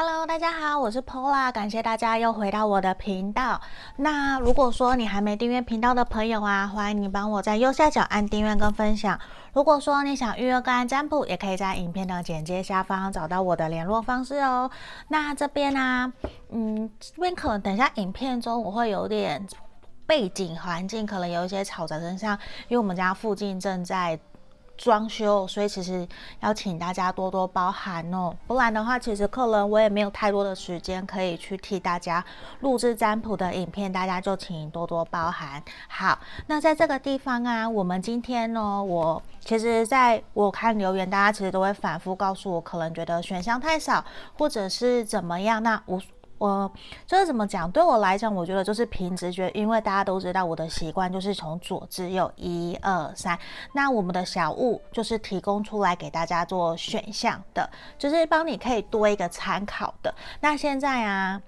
Hello，大家好，我是 Pola，感谢大家又回到我的频道。那如果说你还没订阅频道的朋友啊，欢迎你帮我在右下角按订阅跟分享。如果说你想预约个案占卜，也可以在影片的简介下方找到我的联络方式哦。那这边呢、嗯，这边可能等一下影片中我会有点背景环境，可能有一些吵杂声响，因为我们家附近正在。装修，所以其实要请大家多多包涵哦，不然的话，其实客人我也没有太多的时间可以去替大家录制占卜的影片，大家就请多多包涵。好，那在这个地方啊，我们今天呢，我其实在我看留言，大家其实都会反复告诉我，可能觉得选项太少，或者是怎么样，那我。我就是怎么讲？对我来讲，我觉得就是凭直觉，因为大家都知道我的习惯就是从左至右一二三。那我们的小物就是提供出来给大家做选项的，就是帮你可以多一个参考的。那现在啊。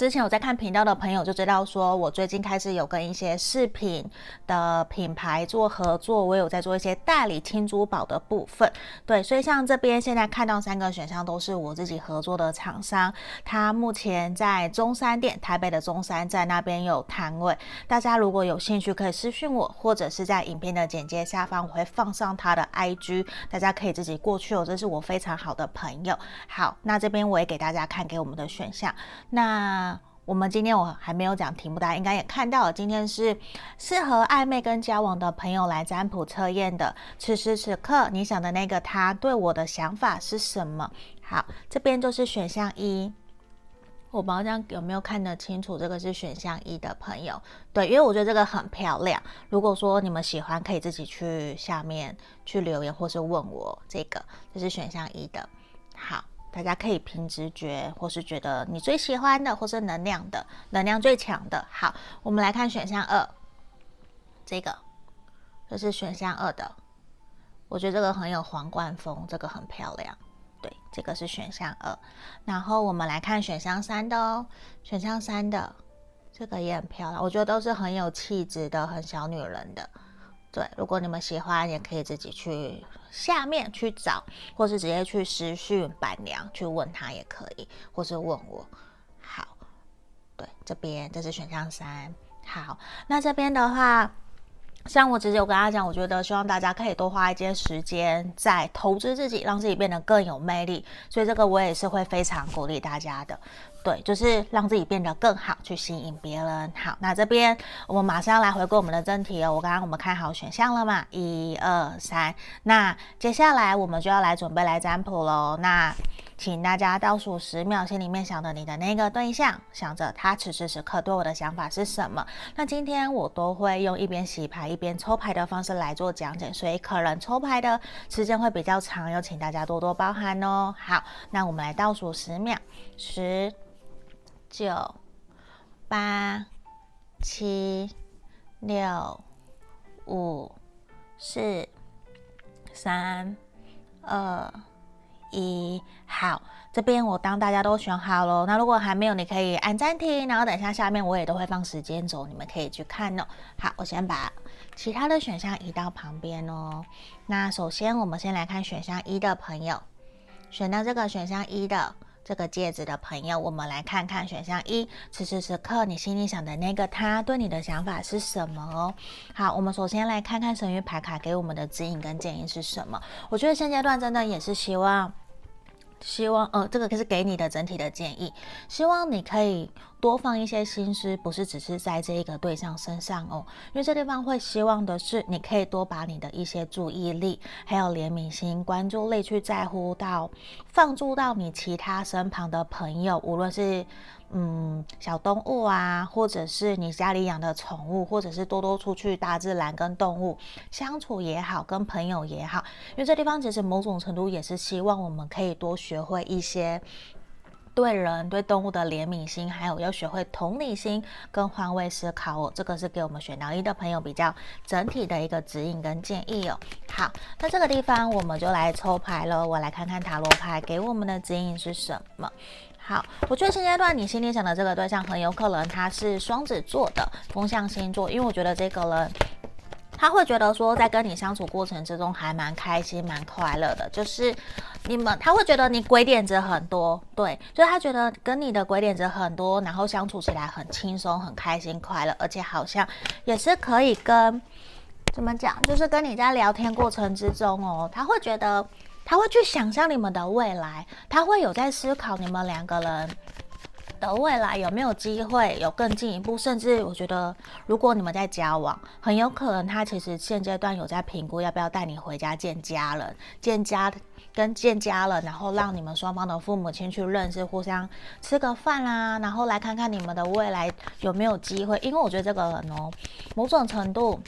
之前有在看频道的朋友就知道，说我最近开始有跟一些饰品的品牌做合作，我有在做一些代理轻珠宝的部分。对，所以像这边现在看到三个选项都是我自己合作的厂商，他目前在中山店，台北的中山站那边有摊位。大家如果有兴趣，可以私讯我，或者是在影片的简介下方我会放上他的 IG，大家可以自己过去哦。这是我非常好的朋友。好，那这边我也给大家看给我们的选项。那我们今天我还没有讲题目，大家应该也看到了。今天是适合暧昧跟交往的朋友来占卜测验的。此时此刻，你想的那个他对我的想法是什么？好，这边就是选项一。我不知道这样有没有看得清楚？这个是选项一的朋友，对，因为我觉得这个很漂亮。如果说你们喜欢，可以自己去下面去留言，或是问我这个，这是选项一的。好。大家可以凭直觉，或是觉得你最喜欢的，或是能量的，能量最强的。好，我们来看选项二，这个，这是选项二的。我觉得这个很有皇冠风，这个很漂亮。对，这个是选项二。然后我们来看选项三的哦，选项三的这个也很漂亮，我觉得都是很有气质的，很小女人的。对，如果你们喜欢，也可以自己去下面去找，或是直接去私讯板娘去问他也可以，或是问我。好，对，这边这是选项三。好，那这边的话，像我直接我跟大家讲，我觉得希望大家可以多花一些时间在投资自己，让自己变得更有魅力。所以这个我也是会非常鼓励大家的。对，就是让自己变得更好，去吸引别人。好，那这边我们马上要来回顾我们的正题哦。我刚刚我们看好选项了嘛？一二三。那接下来我们就要来准备来占卜喽。那请大家倒数十秒，心里面想着你的那个对象，想着他此时此刻对我的想法是什么。那今天我都会用一边洗牌一边抽牌的方式来做讲解，所以可能抽牌的时间会比较长，要请大家多多包涵哦。好，那我们来倒数十秒，十。九、八、七、六、五、四、三、二、一，好，这边我当大家都选好了，那如果还没有，你可以按暂停，然后等一下下面我也都会放时间轴，你们可以去看哦。好，我先把其他的选项移到旁边哦。那首先我们先来看选项一的朋友，选到这个选项一的。这个戒指的朋友，我们来看看选项一，此时此刻你心里想的那个他对你的想法是什么哦？好，我们首先来看看神谕牌卡给我们的指引跟建议是什么？我觉得现阶段真的也是希望。希望，呃，这个可是给你的整体的建议，希望你可以多放一些心思，不是只是在这一个对象身上哦，因为这地方会希望的是，你可以多把你的一些注意力，还有怜悯心、关注力去在乎到，放诸到你其他身旁的朋友，无论是。嗯，小动物啊，或者是你家里养的宠物，或者是多多出去大自然跟动物相处也好，跟朋友也好，因为这地方其实某种程度也是希望我们可以多学会一些对人对动物的怜悯心，还有要学会同理心跟换位思考哦。这个是给我们选到一的朋友比较整体的一个指引跟建议哦。好，那这个地方我们就来抽牌了，我来看看塔罗牌给我们的指引是什么。好，我觉得现阶段你心里想的这个对象很有可能他是双子座的风象星座，因为我觉得这个人他会觉得说在跟你相处过程之中还蛮开心、蛮快乐的，就是你们他会觉得你鬼点子很多，对，就是他觉得跟你的鬼点子很多，然后相处起来很轻松、很开心、快乐，而且好像也是可以跟怎么讲，就是跟你在聊天过程之中哦，他会觉得他会去想象你们的未来，他会有在思考你们两个人的未来有没有机会有更进一步，甚至我觉得，如果你们在交往，很有可能他其实现阶段有在评估要不要带你回家见家人，见家跟见家人，然后让你们双方的父母亲去认识，互相吃个饭啦，然后来看看你们的未来有没有机会。因为我觉得这个人哦，某种程度。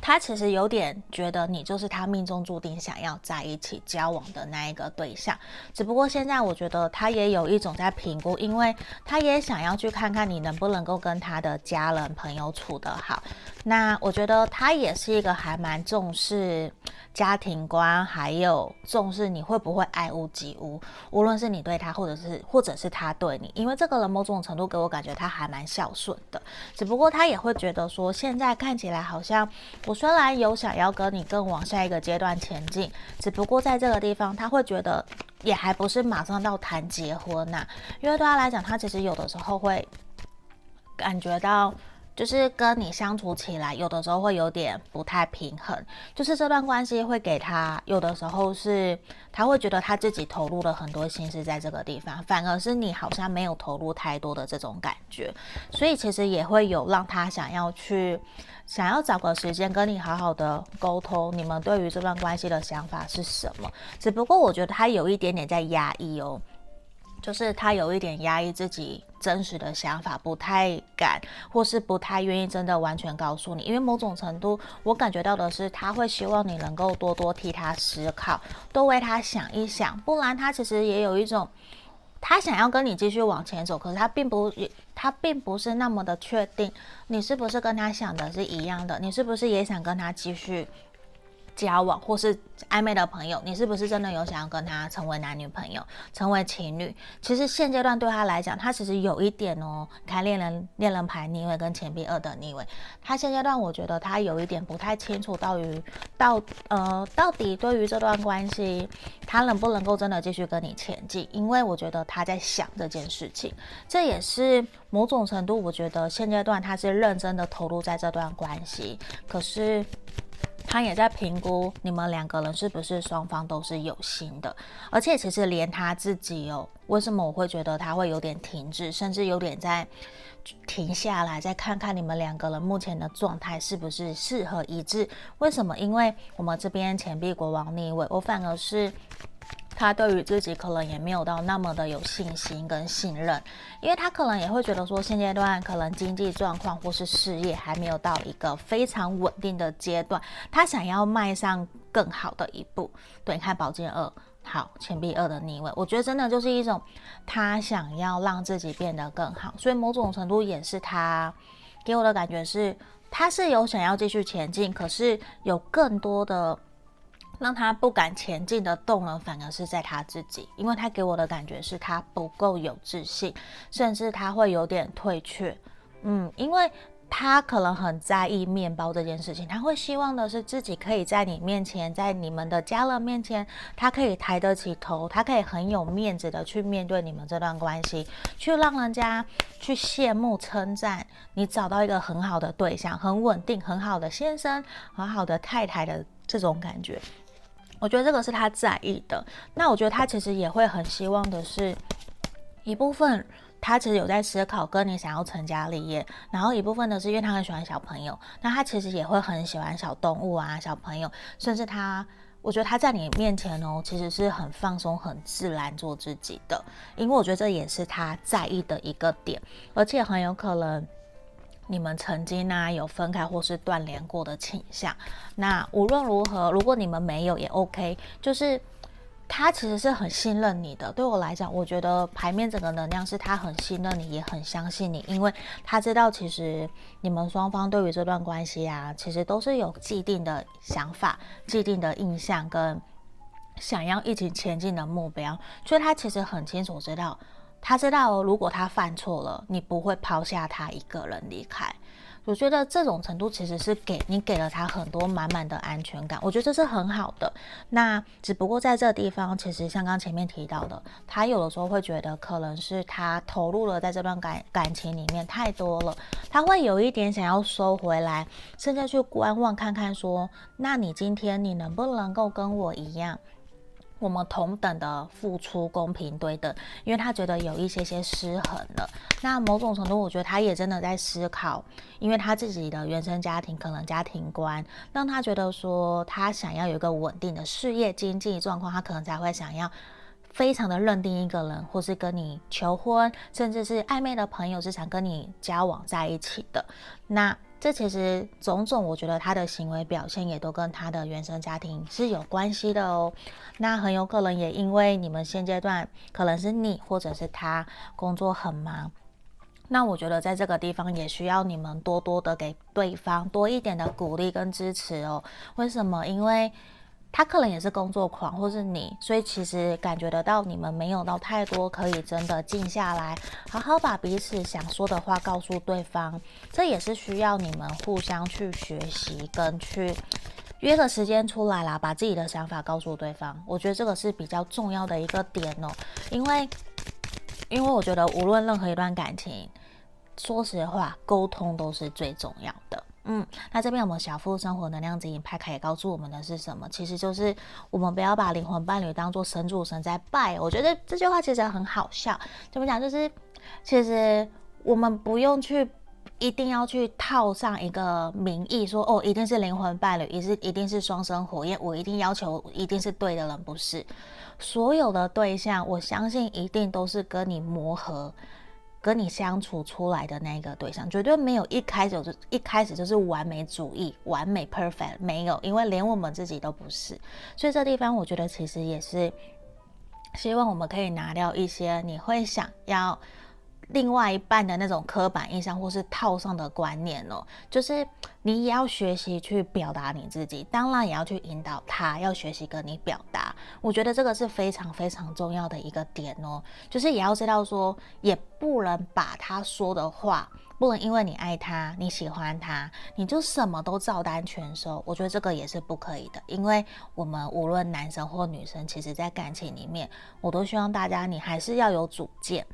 他其实有点觉得你就是他命中注定想要在一起交往的那一个对象，只不过现在我觉得他也有一种在评估，因为他也想要去看看你能不能够跟他的家人朋友处得好。那我觉得他也是一个还蛮重视家庭观，还有重视你会不会爱屋及乌，无论是你对他，或者是或者是他对你，因为这个人某种程度给我感觉他还蛮孝顺的，只不过他也会觉得说，现在看起来好像我。虽然有想要跟你更往下一个阶段前进，只不过在这个地方他会觉得也还不是马上到谈结婚呐、因为对他来讲，他其实有的时候会感觉到。就是跟你相处起来，有的时候会有点不太平衡。就是这段关系会给他，有的时候是他会觉得他自己投入了很多心思在这个地方，反而是你好像没有投入太多的这种感觉。所以其实也会有让他想要去，想要找个时间跟你好好的沟通，你们对于这段关系的想法是什么？只不过我觉得他有一点点在压抑哦。就是他有一点压抑自己真实的想法，不太敢，或是不太愿意真的完全告诉你。因为某种程度，我感觉到的是，他会希望你能够多多替他思考，多为他想一想。不然，他其实也有一种，他想要跟你继续往前走，可是他并不，他并不是那么的确定，你是不是跟他想的是一样的？你是不是也想跟他继续？交往或是暧昧的朋友，你是不是真的有想要跟他成为男女朋友、成为情侣？其实现阶段对他来讲，他其实有一点哦，看恋人恋人牌逆位跟钱币二的逆位，他现阶段我觉得他有一点不太清楚到于到呃到底对于这段关系，他能不能够真的继续跟你前进？因为我觉得他在想这件事情，这也是某种程度，我觉得现阶段他是认真的投入在这段关系，可是。他也在评估你们两个人是不是双方都是有心的，而且其实连他自己哦，为什么我会觉得他会有点停滞，甚至有点在停下来，再看看你们两个人目前的状态是不是适合一致？为什么？因为我们这边钱币国王逆位，我反而是。他对于自己可能也没有到那么的有信心跟信任，因为他可能也会觉得说，现阶段可能经济状况或是事业还没有到一个非常稳定的阶段，他想要迈上更好的一步。对，你看宝剑二，好，钱币二的逆位，我觉得真的就是一种他想要让自己变得更好，所以某种程度也是他给我的感觉是，他是有想要继续前进，可是有更多的。让他不敢前进的动能，反而是在他自己，因为他给我的感觉是他不够有自信，甚至他会有点退却。嗯，因为他可能很在意面包这件事情，他会希望的是自己可以在你面前，在你们的家人面前，他可以抬得起头，他可以很有面子的去面对你们这段关系，去让人家去羡慕称赞你找到一个很好的对象，很稳定、很好的先生、很好的太太的这种感觉。我觉得这个是他在意的。那我觉得他其实也会很希望的是，一部分他其实有在思考跟你想要成家立业，然后一部分的是因为他很喜欢小朋友，那他其实也会很喜欢小动物啊、小朋友，甚至他，我觉得他在你面前哦，其实是很放松、很自然做自己的，因为我觉得这也是他在意的一个点，而且很有可能。你们曾经呢、有分开或是断联过的倾向，那无论如何，如果你们没有也 OK，就是他其实是很信任你的。对我来讲，我觉得牌面整个能量是他很信任你，也很相信你，因为他知道其实你们双方对于这段关系啊，其实都是有既定的想法、既定的印象跟想要一起前进的目标，所以他其实很清楚知道。他知道，如果他犯错了，你不会抛下他一个人离开。我觉得这种程度其实是给你给了他很多满满的安全感，我觉得这是很好的。那只不过在这地方，其实像刚前面提到的，他有的时候会觉得可能是他投入了在这段感感情里面太多了，他会有一点想要收回来，甚至去观望看看说，那你今天你能不能够跟我一样？我们同等的付出，公平对等，因为他觉得有一些些失衡了。那某种程度，我觉得他也真的在思考，因为他自己的原生家庭可能家庭观让他觉得说，他想要有一个稳定的事业经济状况，他可能才会想要非常的认定一个人，或是跟你求婚，甚至是暧昧的朋友是想跟你交往在一起的。那这其实种种，我觉得他的行为表现也都跟他的原生家庭是有关系的哦。那很有可能也因为你们现阶段可能是你或者是他工作很忙，那我觉得在这个地方也需要你们多多的给对方多一点的鼓励跟支持哦。为什么？因为。他可能也是工作狂，或是你，所以其实感觉得到你们没有到太多可以真的静下来，好好把彼此想说的话告诉对方。这也是需要你们互相去学习跟去约个时间出来啦，把自己的想法告诉对方。我觉得这个是比较重要的一个点哦，因为因为我觉得无论任何一段感情，说实话，沟通都是最重要的。嗯，那这边我们小富生活能量指引牌卡也告诉我们的是什么？其实就是我们不要把灵魂伴侣当做神主神在拜。我觉得这句话其实很好笑。怎么讲？就是其实我们不用去一定要去套上一个名义，说哦，一定是灵魂伴侣，也是一定是双生火焰，我一定要求一定是对的人，不是所有的对象，我相信一定都是跟你磨合。跟你相处出来的那个对象，绝对没有一开始就一开始就是完美主义、完美 perfect，没有，因为连我们自己都不是。所以这地方，我觉得其实也是希望我们可以拿掉一些你会想要。另外一半的那种刻板印象或是套上的观念哦，就是你也要学习去表达你自己，当然也要去引导他要学习跟你表达。我觉得这个是非常非常重要的一个点哦，就是也要知道说，也不能把他说的话，不能因为你爱他，你喜欢他，你就什么都照单全收。我觉得这个也是不可以的，因为我们无论男生或女生，其实在感情里面，我都希望大家你还是要有主见。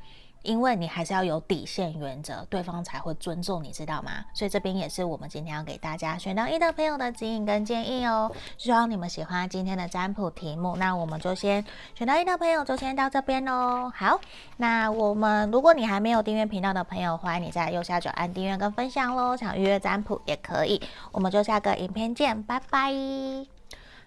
因为你还是要有底线原则，对方才会尊重你，知道吗？所以这边也是我们今天要给大家选到一的朋友的指引跟建议哦。希望你们喜欢今天的占卜题目。那我们就先选到一的朋友就先到这边喽。好，那我们如果你还没有订阅频道的朋友，欢迎你在右下角按订阅跟分享喽。想预约占卜也可以。我们就下个影片见，拜拜。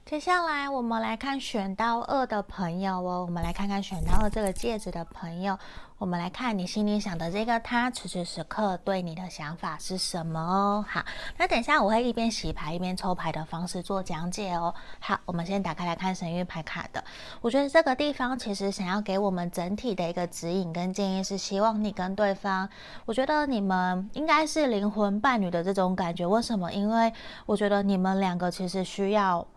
接下来我们来看选到二的朋友哦，我们来看看选到二这个戒指的朋友。我们来看你心里想的这个他，此时此刻对你的想法是什么哦？好，那等一下我会一边洗牌一边抽牌的方式做讲解哦。好，我们先打开来看神諭牌卡的。我觉得这个地方其实想要给我们整体的一个指引跟建议，是希望你跟对方，我觉得你们应该是灵魂伴侣的这种感觉。为什么？因为我觉得你们两个其实需要。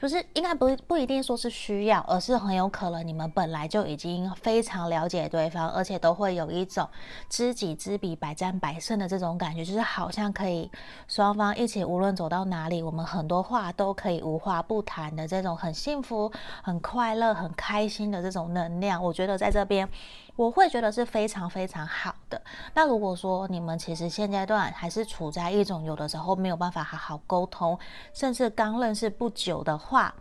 不是，应该不不一定说是需要，而是很有可能你们本来就已经非常了解对方，而且都会有一种知己知彼，百战百胜的这种感觉，就是好像可以双方一起，无论走到哪里，我们很多话都可以无话不谈的这种很幸福、很快乐、很开心的这种能量。我觉得在这边。我会觉得是非常非常好的。那如果说你们其实现阶段还是处在一种有的时候没有办法好好沟通，甚至刚认识不久的话。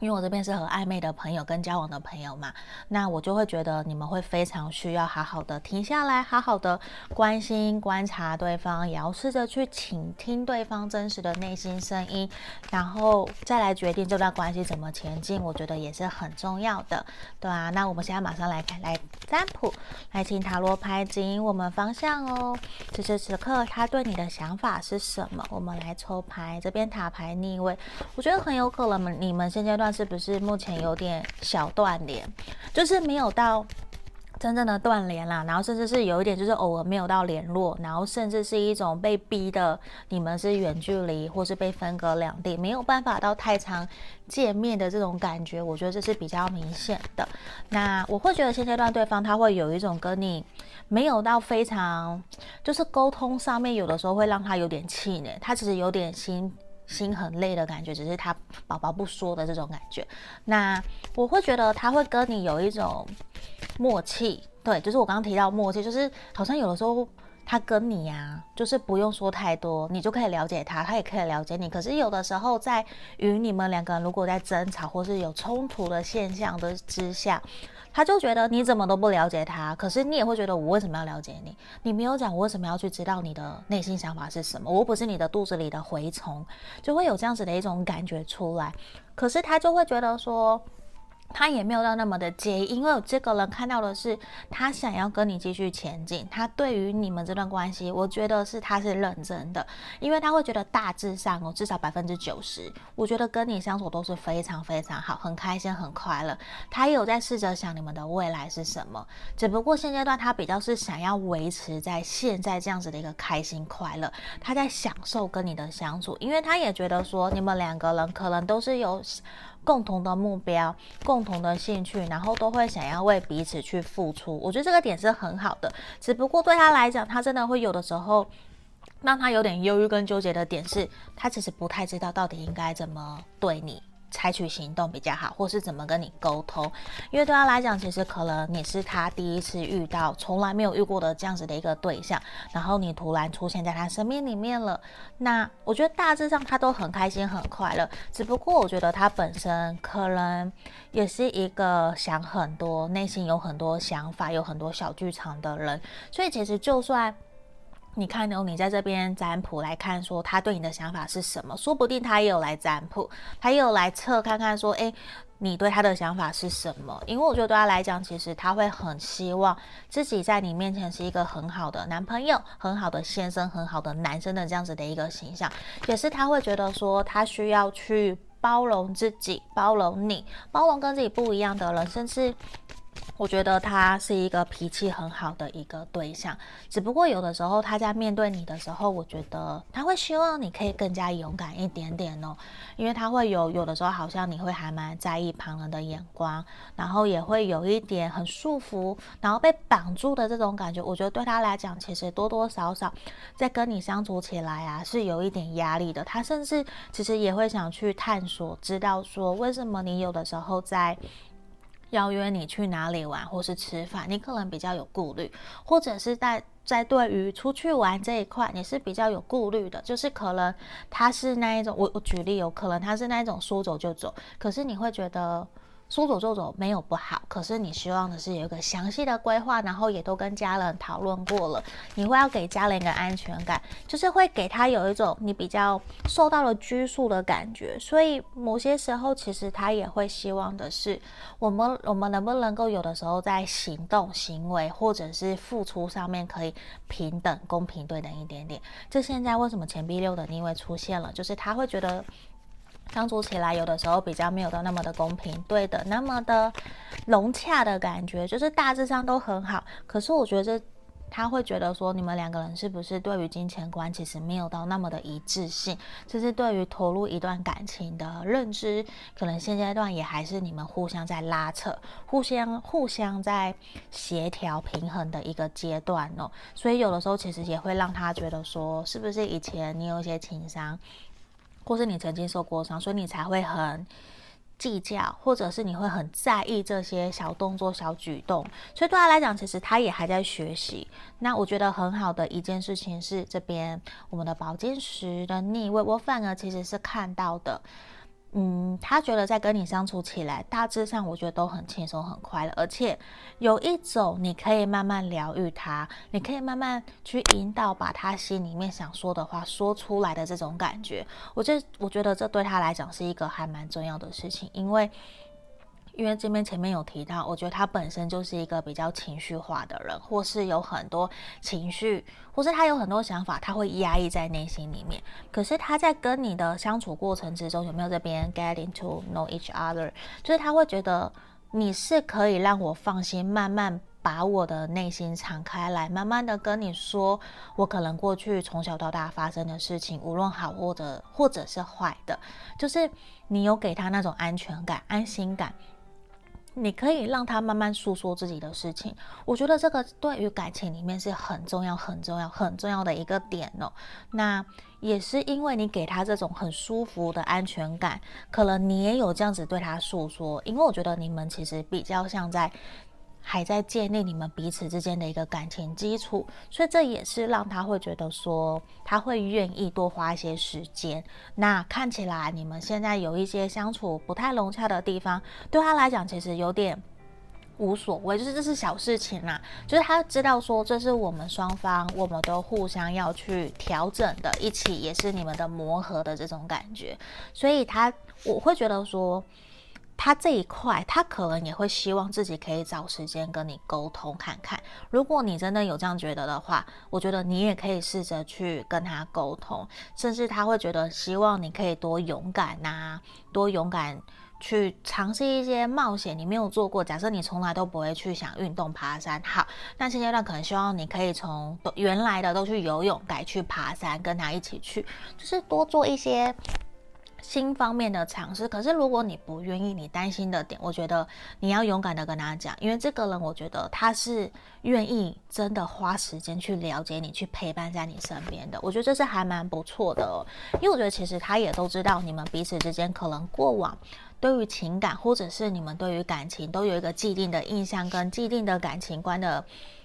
因为我这边是和暧昧的朋友跟交往的朋友嘛，那我就会觉得你们会非常需要好好的停下来，好好的关心观察对方，也要试着去倾听对方真实的内心声音，然后再来决定这段关系怎么前进。我觉得也是很重要的，对啊。那我们现在马上来看来占卜，来请塔罗牌指引我们方向哦。此时此刻他对你的想法是什么？我们来抽牌，这边塔牌逆位，我觉得很有可能你们现阶段。是不是目前有点小断联，就是没有到真正的断联啦，然后甚至是有一点就是偶尔没有到联络，然后甚至是一种被逼的，你们是远距离或是被分隔两地，没有办法到太常见面的这种感觉，我觉得这是比较明显的。那我会觉得现阶段对方他会有一种跟你没有到非常，就是沟通上面有的时候会让他有点气馁，他其实有点心。心很累的感觉，只是他宝宝不说的这种感觉。那我会觉得他会跟你有一种默契，对，就是我刚刚提到默契，就是好像有的时候他跟你呀、就是不用说太多，你就可以了解他，他也可以了解你。可是有的时候在与你们两个人如果在争吵或是有冲突的现象的之下。他就觉得你怎么都不了解他，可是你也会觉得我为什么要了解你？你没有讲，我为什么要去知道你的内心想法是什么？我不是你的肚子里的蛔虫，就会有这样子的一种感觉出来。可是他就会觉得说。他也没有到那么的介意，因为这个人看到的是他想要跟你继续前进。他对于你们这段关系，我觉得是他是认真的，因为他会觉得大致上哦，至少百分之九十，我觉得跟你相处都是非常非常好，很开心，很快乐。他也有在试着想你们的未来是什么，只不过现阶段他比较是想要维持在现在这样子的一个开心快乐，他在享受跟你的相处，因为他也觉得说你们两个人可能都是有。共同的目标，共同的兴趣，然后都会想要为彼此去付出。我觉得这个点是很好的，只不过对他来讲，他真的会有的时候让他有点忧郁跟纠结的点是，他其实不太知道到底应该怎么对你。采取行动比较好，或是怎么跟你沟通？因为对他来讲，其实可能你是他第一次遇到，从来没有遇过的这样子的一个对象，然后你突然出现在他身边里面了。那我觉得大致上他都很开心很快乐，只不过我觉得他本身可能也是一个想很多、内心有很多想法、有很多小剧场的人，所以其实就算。你看哦，你在这边占卜来看，说他对你的想法是什么？说不定他也有来占卜，他也有来测看看，说，诶，你对他的想法是什么？因为我觉得对他来讲，其实他会很希望自己在你面前是一个很好的男朋友、很好的先生、很好的男生的这样子的一个形象，也是他会觉得说，他需要去包容自己、包容你、包容跟自己不一样的人，甚至。我觉得他是一个脾气很好的一个对象，只不过有的时候他在面对你的时候，我觉得他会希望你可以更加勇敢一点点哦，因为他会有有的时候好像你会还蛮在意旁人的眼光，然后也会有一点很束缚，然后被绑住的这种感觉。我觉得对他来讲，其实多多少少在跟你相处起来啊，是有一点压力的。他甚至其实也会想去探索，知道说为什么你有的时候在。邀约你去哪里玩，或是吃饭，你可能比较有顾虑，或者是在在对于出去玩这一块，你是比较有顾虑的，就是可能他是那一种，我我举例，有可能他是那一种说走就走，可是你会觉得。说走就走没有不好，可是你希望的是有一个详细的规划，然后也都跟家人讨论过了。你会要给家人一个安全感，就是会给他有一种你比较受到了拘束的感觉。所以某些时候，其实他也会希望的是，我们我们能不能够有的时候在行动、行为或者是付出上面可以平等、公平、对等一点点。这现在为什么钱币六的逆位出现了？就是他会觉得。相处起来，有的时候比较没有到那么的公平，对的，那么的融洽的感觉，就是大致上都很好。可是我觉得他会觉得说，你们两个人是不是对于金钱观其实没有到那么的一致性？就是对于投入一段感情的认知，可能现阶段也还是你们互相在拉扯，互相互相在协调平衡的一个阶段哦。所以有的时候其实也会让他觉得说，是不是以前你有一些情商？或是你曾经受过伤，所以你才会很计较，或者是你会很在意这些小动作、小举动。所以对他来讲，其实他也还在学习。那我觉得很好的一件事情是，这边我们的宝剑十的逆位，我反而其实是看到的。嗯，他觉得在跟你相处起来，大致上我觉得都很轻松、很快乐，而且有一种你可以慢慢疗愈他，你可以慢慢去引导，把他心里面想说的话说出来的这种感觉。我这我觉得这对他来讲是一个还蛮重要的事情，因为。因为这边前面有提到，我觉得他本身就是一个比较情绪化的人，或是有很多情绪，或是他有很多想法，他会压抑在内心里面。可是他在跟你的相处过程之中，有没有这边 getting to know each other？就是他会觉得你是可以让我放心，慢慢把我的内心敞开来，慢慢的跟你说，我可能过去从小到大发生的事情，无论好或者或者是坏的，就是你有给他那种安全感、安心感。你可以让他慢慢诉说自己的事情，我觉得这个对于感情里面是很重要、很重要、很重要的一个点哦。那也是因为你给他这种很舒服的安全感，可能你也有这样子对他诉说，因为我觉得你们其实比较像在。还在建立你们彼此之间的一个感情基础，所以这也是让他会觉得说他会愿意多花一些时间。那看起来你们现在有一些相处不太融洽的地方，对他来讲其实有点无所谓，就是这是小事情啦。就是他知道说这是我们双方，我们都互相要去调整的，一起也是你们的磨合的这种感觉。所以他我会觉得说。他这一块，他可能也会希望自己可以找时间跟你沟通看看。如果你真的有这样觉得的话，我觉得你也可以试着去跟他沟通，甚至他会觉得希望你可以多勇敢呐、多勇敢去尝试一些冒险你没有做过。假设你从来都不会去想运动爬山，好，那现阶段可能希望你可以从原来的都去游泳改去爬山，跟他一起去，就是多做一些。新方面的尝试，可是如果你不愿意，你担心的点，我觉得你要勇敢的跟他讲，因为这个人，我觉得他是愿意真的花时间去了解你，去陪伴在你身边的。我觉得这是还蛮不错的哦，因为我觉得其实他也都知道你们彼此之间可能过往对于情感，或者是你们对于感情都有一个既定的印象跟既定的感情观的。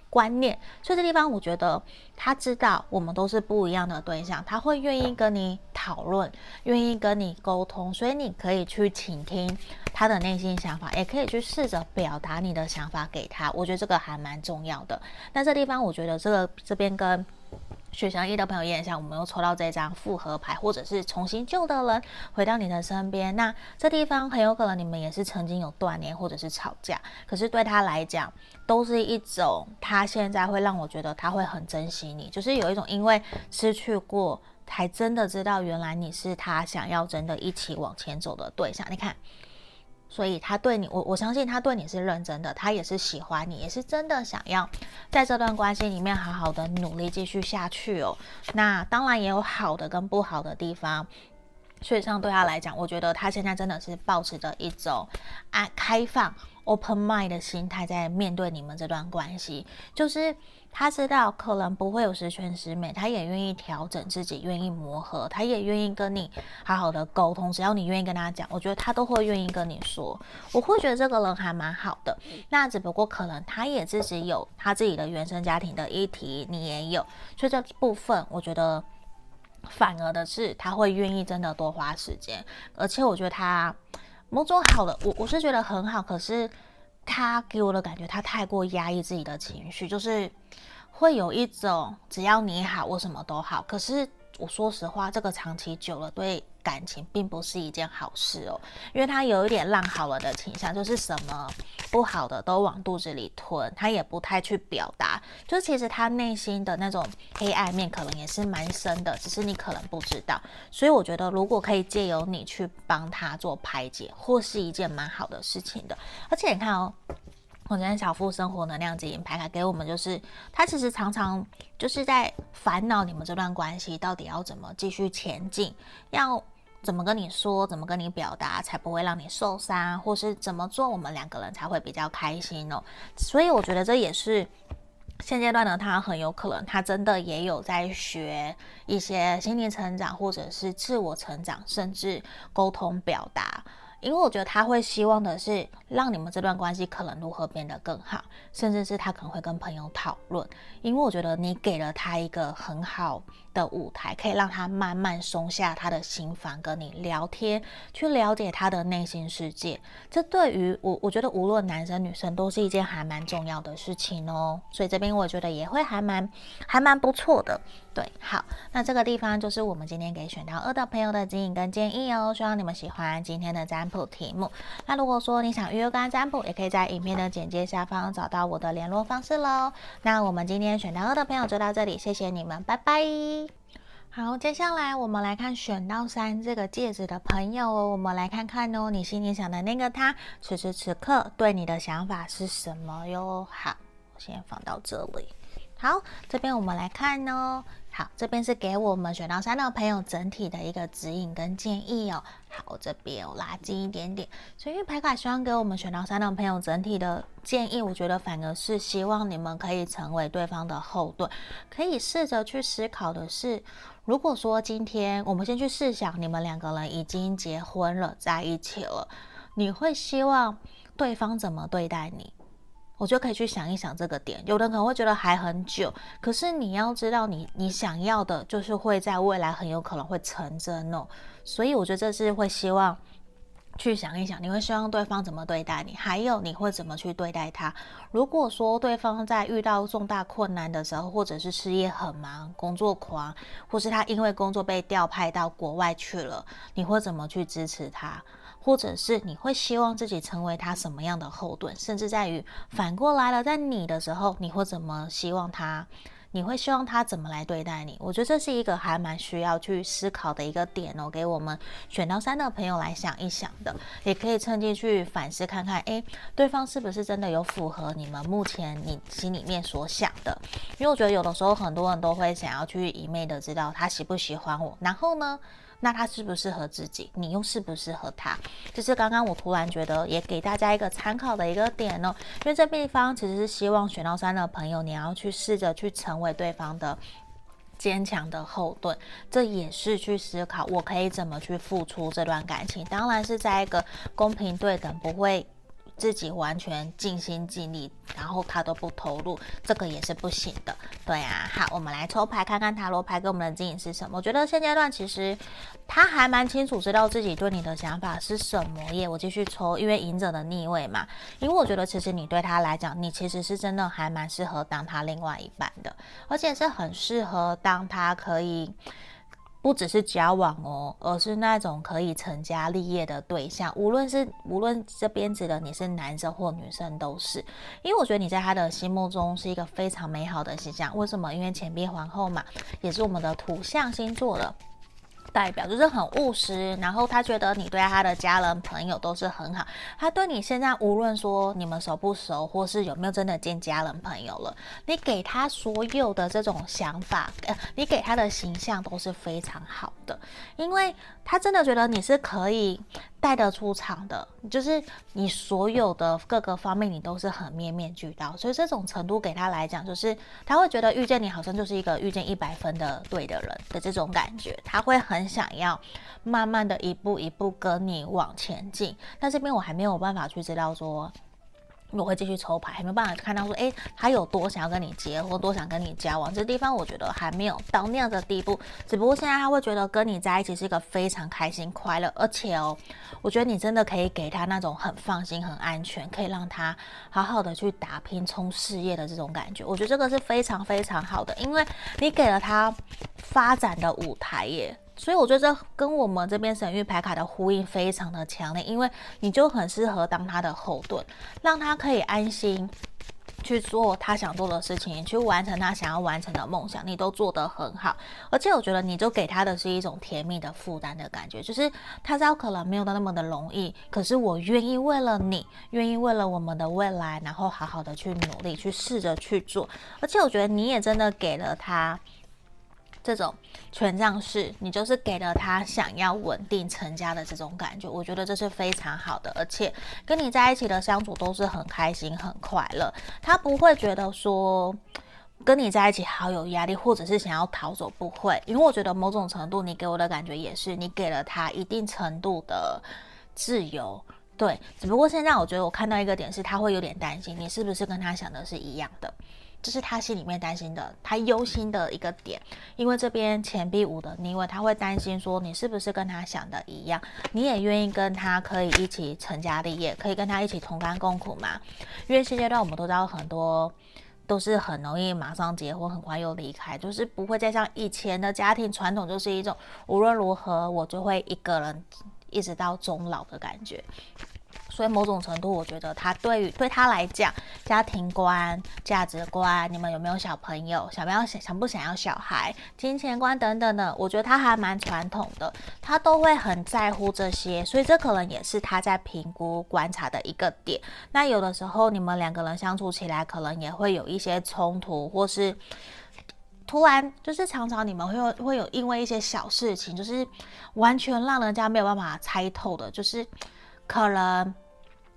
观念，所以这地方我觉得他知道我们都是不一样的对象，他会愿意跟你讨论，愿意跟你沟通，所以你可以去倾听他的内心想法，也可以去试着表达你的想法给他。我觉得这个还蛮重要的。那这地方我觉得这个这边跟。血祥一的朋友验一下，我们又抽到这张复合牌，或者是重新旧的人回到你的身边。那这地方很有可能你们也是曾经有断联，或者是吵架。可是对他来讲，都是一种他现在会让我觉得他会很珍惜你，就是有一种因为失去过，才真的知道原来你是他想要真的一起往前走的对象。你看。所以他对你，我我相信他对你是认真的，他也是喜欢你，也是真的想要在这段关系里面好好的努力继续下去哦。那当然也有好的跟不好的地方，所以上对他来讲，我觉得他现在真的是抱持着一种啊开放 open mind 的心态在面对你们这段关系，就是。他知道可能不会有十全十美，他也愿意调整自己，愿意磨合，他也愿意跟你好好的沟通。只要你愿意跟他讲，我觉得他都会愿意跟你说。我会觉得这个人还蛮好的。那只不过可能他也自己有他自己的原生家庭的议题，你也有，所以这部分我觉得反而的是他会愿意真的多花时间，而且我觉得他某种好的，我我是觉得很好，可是。他给我的感觉，他太过压抑自己的情绪，就是会有一种只要你好，我什么都好。可是我说实话，这个长期久了，对感情并不是一件好事哦，因为他有一点烂好了的倾向，就是什么不好的都往肚子里吞，他也不太去表达，就其实他内心的那种黑暗面可能也是蛮深的，只是你可能不知道。所以我觉得，如果可以借由你去帮他做排解，或是一件蛮好的事情的。而且你看哦，我今天小富生活能量指引牌卡给我们，就是他其实常常就是在烦恼你们这段关系到底要怎么继续前进，要。怎么跟你说，怎么跟你表达，才不会让你受伤，或是怎么做，我们两个人才会比较开心哦。所以我觉得这也是现阶段呢，他很有可能他真的也有在学一些心理成长，或者是自我成长，甚至沟通表达。因为我觉得他会希望的是让你们这段关系可能如何变得更好，甚至是他可能会跟朋友讨论。因为我觉得你给了他一个很好的舞台，可以让他慢慢松下他的心防，跟你聊天，去了解他的内心世界。这对于我，我觉得无论男生女生都是一件还蛮重要的事情哦。所以这边我觉得也会还蛮还蛮不错的。对，好，那这个地方就是我们今天给选到二的朋友的指引跟建议哦。希望你们喜欢今天的占卜题目。那如果说你想预约个案占卜，也可以在影片的简介下方找到我的联络方式喽。那我们今天选到二的朋友就到这里，谢谢你们，拜拜。好，接下来我们来看选到三这个戒指的朋友哦，我们来看看哦，你心里想的那个他，此时此刻对你的想法是什么哟？好。我先放到这里。好，这边我们来看哦。好，这边是给我们选到三的朋友整体的一个指引跟建议哦。好，我这边我拉近一点点，所以牌卡希望给我们选到三的朋友整体的建议，我觉得反而是希望你们可以成为对方的后盾，可以试着去思考的是，如果说今天我们先去试想，你们两个人已经结婚了，在一起了，你会希望对方怎么对待你？我就可以去想一想这个点，有人可能会觉得还很久，可是你要知道，你你想要的就是会在未来很有可能会成真哦。所以我觉得这是会希望去想一想，你会希望对方怎么对待你，还有你会怎么去对待他。如果说对方在遇到重大困难的时候，或者是事业很忙、工作狂，或是他因为工作被调派到国外去了，你会怎么去支持他？或者是你会希望自己成为他什么样的后盾，甚至在于反过来了，在你的时候，你会怎么希望他？你会希望他怎么来对待你？我觉得这是一个还蛮需要去思考的一个点哦，给我们选到三的朋友来想一想的，也可以趁机去反思看看，诶，对方是不是真的有符合你们目前你心里面所想的？因为我觉得有的时候很多人都会想要去一昧的知道他喜不喜欢我，然后呢？那他适不适合自己？你又适不适合他？就是刚刚我突然觉得，也给大家一个参考的一个点哦。因为这地方其实是希望选到三的朋友，你要去试着去成为对方的坚强的后盾。这也是去思考，我可以怎么去付出这段感情。当然是在一个公平对等，不会。自己完全尽心尽力，然后他都不投入，这个也是不行的。对啊，好，我们来抽牌看看塔罗牌给我们的指引是什么。我觉得现阶段其实他还蛮清楚知道自己对你的想法是什么耶。我继续抽，因为隐者的逆位嘛，因为我觉得其实你对他来讲，你其实是真的还蛮适合当他另外一半的，而且是很适合当他可以。不只是交往哦，而是那种可以成家立业的对象。无论是无论这边指的你是男生或女生都是，因为我觉得你在他的心目中是一个非常美好的形象。为什么？因为钱币皇后嘛，也是我们的土象星座了。代表就是很务实，然后他觉得你对他的家人朋友都是很好，他对你现在无论说你们熟不熟，或是有没有真的见家人朋友了，你给他所有的这种想法，呃，你给他的形象都是非常好的，因为他真的觉得你是可以带得出场的，就是你所有的各个方面你都是很面面俱到，所以这种程度给他来讲，就是他会觉得遇见你好像就是一个遇见一百分的对的人的这种感觉，他会很。想要慢慢的一步一步跟你往前进，但这边我还没有办法去知道说，我会继续抽牌，还没有办法看到说，诶，他有多想要跟你结婚，多想跟你交往，这地方我觉得还没有到那样的地步。只不过现在他会觉得跟你在一起是一个非常开心快乐，而且哦，我觉得你真的可以给他那种很放心、很安全，可以让他好好的去打拼、冲事业的这种感觉。我觉得这个是非常非常好的，因为你给了他发展的舞台耶。所以我觉得这跟我们这边神域牌卡的呼应非常的强烈，因为你就很适合当他的后盾，让他可以安心去做他想做的事情，去完成他想要完成的梦想，你都做得很好。而且我觉得你就给他的是一种甜蜜的负担的感觉，就是他知道可能没有那么的容易，可是我愿意为了你，愿意为了我们的未来，然后好好的去努力，去试着去做。而且我觉得你也真的给了他。这种权杖四，你就是给了他想要稳定成家的这种感觉，我觉得这是非常好的，而且跟你在一起的相处都是很开心、很快乐，他不会觉得说跟你在一起好有压力，或者是想要逃走，不会，因为我觉得某种程度你给我的感觉也是，你给了他一定程度的自由，对，只不过现在我觉得我看到一个点是，他会有点担心，你是不是跟他想的是一样的。这是他心里面担心的，他忧心的一个点，因为这边钱币五的逆位，他会担心说你是不是跟他想的一样，你也愿意跟他可以一起成家立业，可以跟他一起同甘共苦吗？因为现阶段我们都知道很多都是很容易马上结婚，很快又离开，就是不会再像以前的家庭传统，就是一种无论如何我就会一个人一直到终老的感觉。所以某种程度，我觉得他对于对他来讲，家庭观、价值观，你们有没有小朋友，想不要想想不想要小孩，金钱观等等的，我觉得他还蛮传统的，他都会很在乎这些，所以这可能也是他在评估观察的一个点。那有的时候你们两个人相处起来，可能也会有一些冲突，或是。突然就是常常你们会有会有因为一些小事情，就是完全让人家没有办法猜透的，就是可能。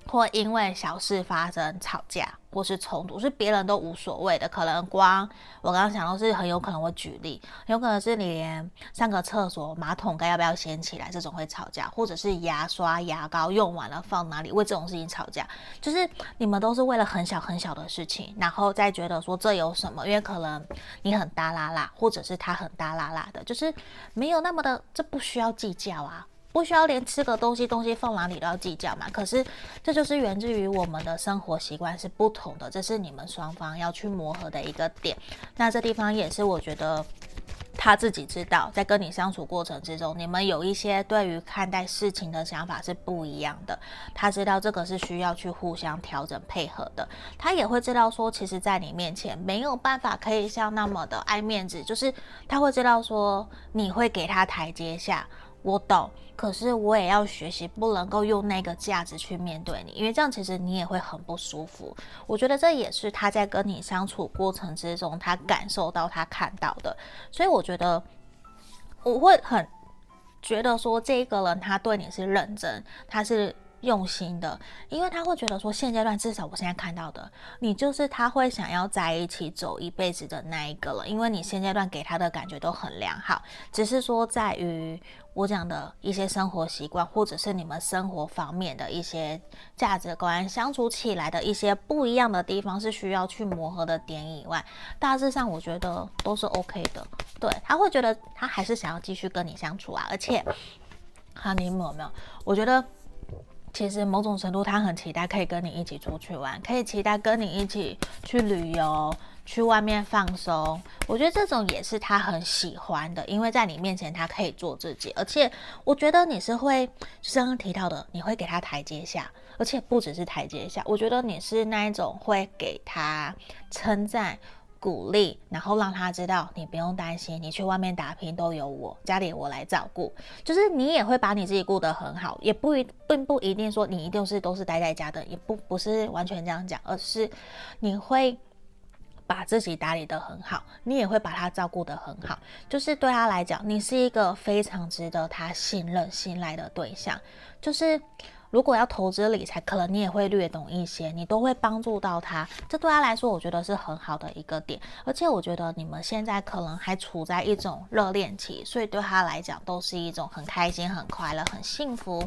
或因为小事发生吵架或是冲突，是别人都无所谓的。可能光我刚刚想到是很有可能会举例，有可能是你连上个厕所马桶盖要不要掀起来这种会吵架，或者是牙刷牙膏用完了放哪里，为这种事情吵架。就是你们都是为了很小很小的事情，然后再觉得说这有什么？因为可能你很大剌剌，或者是他很大剌剌的，就是没有那么的，这不需要计较啊。不需要连吃个东西，东西放哪里都要计较嘛。可是这就是源自于我们的生活习惯是不同的，这是你们双方要去磨合的一个点。那这地方也是我觉得他自己知道，在跟你相处过程之中，你们有一些对于看待事情的想法是不一样的。他知道这个是需要去互相调整配合的。他也会知道说，其实在你面前没有办法可以像那么的爱面子，就是他会知道说你会给他台阶下。我懂，可是我也要学习，不能够用那个价值去面对你，因为这样其实你也会很不舒服。我觉得这也是他在跟你相处过程之中，他感受到、他看到的。所以我觉得我会很觉得说，这个人他对你是认真，他是。用心的，因为他会觉得说，现阶段至少我现在看到的，你就是他会想要在一起走一辈子的那一个了。因为你现阶段给他的感觉都很良好，只是说在于我讲的一些生活习惯，或者是你们生活方面的一些价值观，相处起来的一些不一样的地方是需要去磨合的点以外，大致上我觉得都是 OK 的。对，他会觉得他还是想要继续跟你相处啊，而且，哈，你们有没有？我觉得。其实某种程度，他很期待可以跟你一起出去玩，可以期待跟你一起去旅游，去外面放松。我觉得这种也是他很喜欢的，因为在你面前他可以做自己，而且我觉得你是会，刚刚提到的，你会给他台阶下，而且不只是台阶下，我觉得你是那一种会给他称赞。鼓励，然后让他知道你不用担心，你去外面打拼都有我，家里我来照顾。就是你也会把你自己顾得很好，也不一并不一定说你一定是都是待在家的，也不不是完全这样讲，而是你会把自己打理得很好，你也会把他照顾得很好。就是对他来讲，你是一个非常值得他信任、信赖的对象。就是。如果要投资理财，可能你也会略懂一些，你都会帮助到他。这对他来说，我觉得是很好的一个点。而且我觉得你们现在可能还处在一种热恋期，所以对他来讲都是一种很开心、很快乐、很幸福、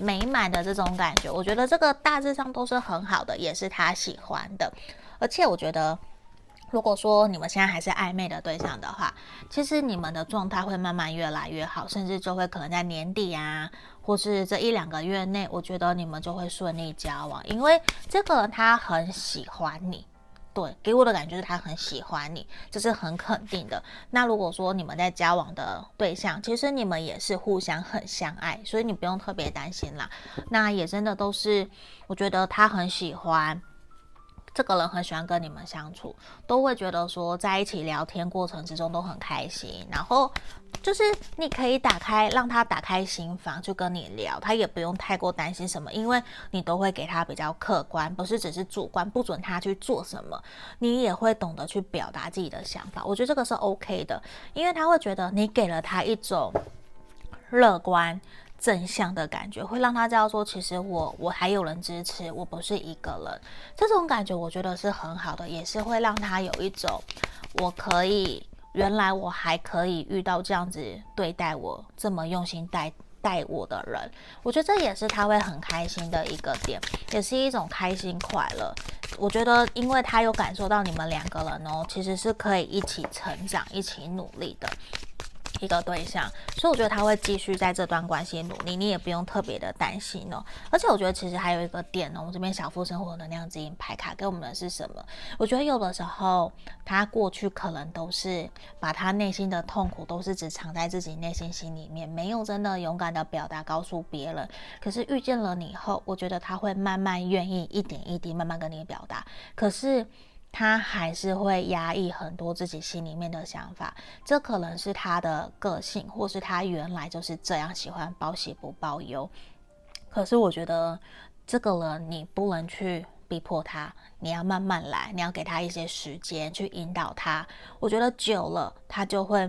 美满的这种感觉。我觉得这个大致上都是很好的，也是他喜欢的。而且我觉得，如果说你们现在还是暧昧的对象的话，其实你们的状态会慢慢越来越好，甚至就会可能在年底啊。或是这一两个月内，我觉得你们就会顺利交往，因为这个人他很喜欢你，对，给我的感觉是他很喜欢你，这是很肯定的。那如果说你们在交往的对象，其实你们也是互相很相爱，所以你不用特别担心啦。那也真的都是，我觉得他很喜欢。这个人很喜欢跟你们相处，都会觉得说在一起聊天过程之中都很开心。然后就是你可以打开，让他打开心房去跟你聊，他也不用太过担心什么，因为你都会给他比较客观，不是只是主观不准他去做什么，你也会懂得去表达自己的想法。我觉得这个是 OK 的，因为他会觉得你给了他一种乐观。正向的感觉会让他知道说，其实我我还有人支持，我不是一个人。这种感觉我觉得是很好的，也是会让他有一种我可以，原来我还可以遇到这样子对待我这么用心待待我的人。我觉得这也是他会很开心的一个点，也是一种开心快乐。我觉得，因为他有感受到你们两个人哦，其实是可以一起成长、一起努力的。一个对象，所以我觉得他会继续在这段关系努力，你也不用特别的担心哦。而且我觉得其实还有一个点呢，我这边小富生活能量指引牌卡给我们的是什么？我觉得有的时候他过去可能都是把他内心的痛苦都是只藏在自己内心心里面，没有真的勇敢的表达告诉别人。可是遇见了你后，我觉得他会慢慢愿意一点一滴慢慢跟你表达。可是。他还是会压抑很多自己心里面的想法，这可能是他的个性，或是他原来就是这样喜欢报喜不报忧。可是我觉得这个人你不能去逼迫他，你要慢慢来，你要给他一些时间去引导他。我觉得久了，他就会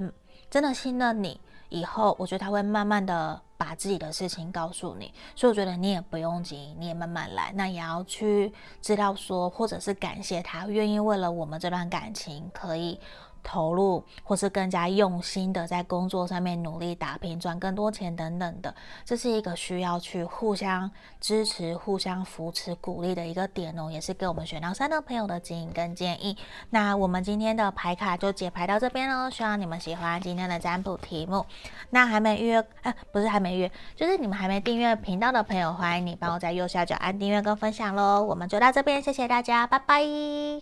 真的信任你。以后，我觉得他会慢慢的。把自己的事情告诉你，所以我觉得你也不用急，你也慢慢来。那也要去知道说，或者是感谢他愿意为了我们这段感情可以。投入，或是更加用心的在工作上面努力打拼，赚更多钱等等的，这是一个需要去互相支持、互相扶持、鼓励的一个点哦，也是给我们选到三的朋友的指引跟建议。那我们今天的牌卡就解牌到这边喽，希望你们喜欢今天的占卜题目。那还没预约，哎，不是还没预约，就是你们还没订阅频道的朋友，欢迎你帮我在右下角按订阅跟分享喽。我们就到这边，谢谢大家，拜拜。